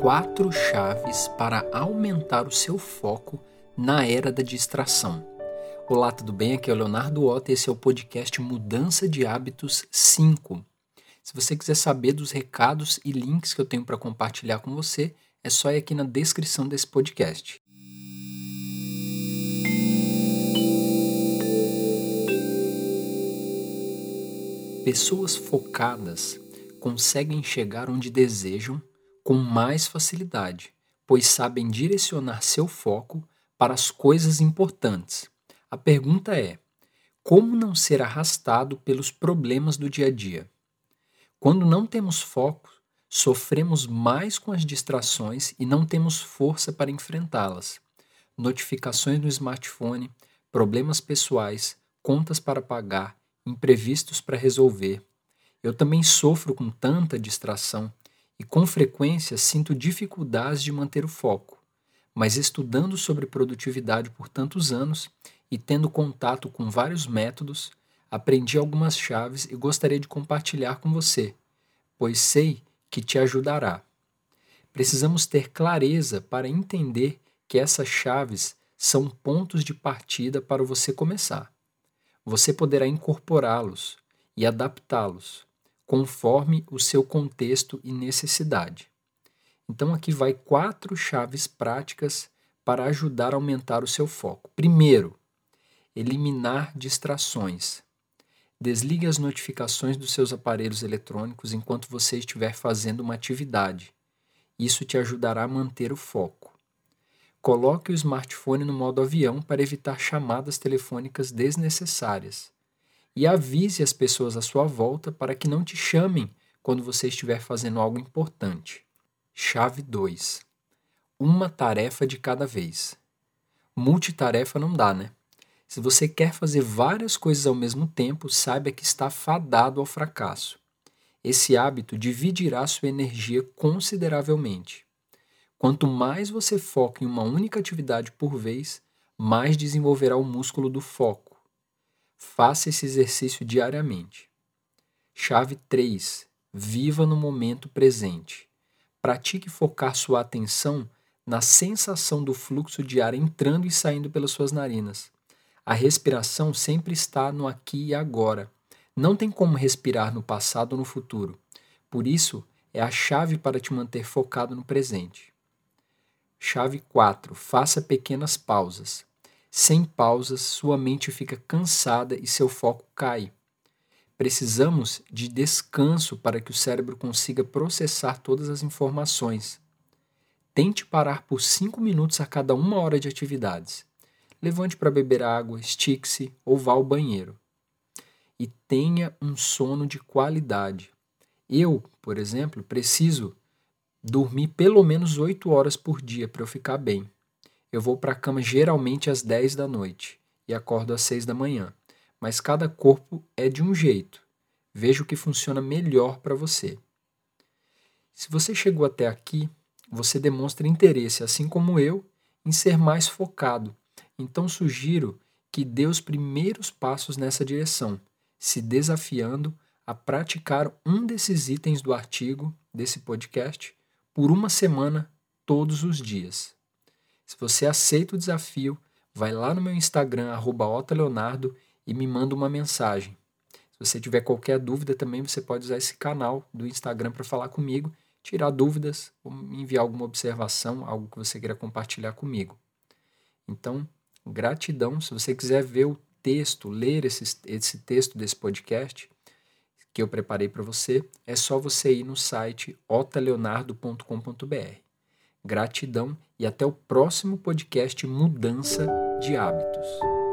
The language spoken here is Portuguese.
quatro chaves para aumentar o seu foco na era da distração. Olá, tudo bem? Aqui é o Leonardo Otto e esse é o podcast Mudança de Hábitos 5. Se você quiser saber dos recados e links que eu tenho para compartilhar com você, é só ir aqui na descrição desse podcast. Pessoas focadas conseguem chegar onde desejam com mais facilidade, pois sabem direcionar seu foco para as coisas importantes. A pergunta é: como não ser arrastado pelos problemas do dia a dia? Quando não temos foco, sofremos mais com as distrações e não temos força para enfrentá-las. Notificações no smartphone, problemas pessoais, contas para pagar, imprevistos para resolver. Eu também sofro com tanta distração e com frequência sinto dificuldades de manter o foco. Mas estudando sobre produtividade por tantos anos e tendo contato com vários métodos, aprendi algumas chaves e gostaria de compartilhar com você, pois sei que te ajudará. Precisamos ter clareza para entender que essas chaves são pontos de partida para você começar você poderá incorporá-los e adaptá-los conforme o seu contexto e necessidade. Então aqui vai quatro chaves práticas para ajudar a aumentar o seu foco. Primeiro, eliminar distrações. Desligue as notificações dos seus aparelhos eletrônicos enquanto você estiver fazendo uma atividade. Isso te ajudará a manter o foco. Coloque o smartphone no modo avião para evitar chamadas telefônicas desnecessárias. E avise as pessoas à sua volta para que não te chamem quando você estiver fazendo algo importante. Chave 2. Uma tarefa de cada vez. Multitarefa não dá, né? Se você quer fazer várias coisas ao mesmo tempo, saiba que está fadado ao fracasso. Esse hábito dividirá sua energia consideravelmente. Quanto mais você foca em uma única atividade por vez, mais desenvolverá o músculo do foco. Faça esse exercício diariamente. Chave 3. Viva no momento presente. Pratique focar sua atenção na sensação do fluxo de ar entrando e saindo pelas suas narinas. A respiração sempre está no aqui e agora. Não tem como respirar no passado ou no futuro. Por isso, é a chave para te manter focado no presente. Chave 4. Faça pequenas pausas. Sem pausas, sua mente fica cansada e seu foco cai. Precisamos de descanso para que o cérebro consiga processar todas as informações. Tente parar por 5 minutos a cada uma hora de atividades. Levante para beber água, estique-se ou vá ao banheiro. E tenha um sono de qualidade. Eu, por exemplo, preciso dormir pelo menos 8 horas por dia para eu ficar bem. Eu vou para a cama geralmente às 10 da noite e acordo às 6 da manhã, mas cada corpo é de um jeito. Veja o que funciona melhor para você. Se você chegou até aqui, você demonstra interesse, assim como eu, em ser mais focado. Então sugiro que dê os primeiros passos nessa direção, se desafiando a praticar um desses itens do artigo desse podcast por uma semana, todos os dias. Se você aceita o desafio, vai lá no meu Instagram, @otaleonardo e me manda uma mensagem. Se você tiver qualquer dúvida também, você pode usar esse canal do Instagram para falar comigo, tirar dúvidas ou enviar alguma observação, algo que você queira compartilhar comigo. Então, gratidão. Se você quiser ver o texto, ler esse, esse texto desse podcast, que eu preparei para você, é só você ir no site otaleonardo.com.br. Gratidão e até o próximo podcast Mudança de Hábitos.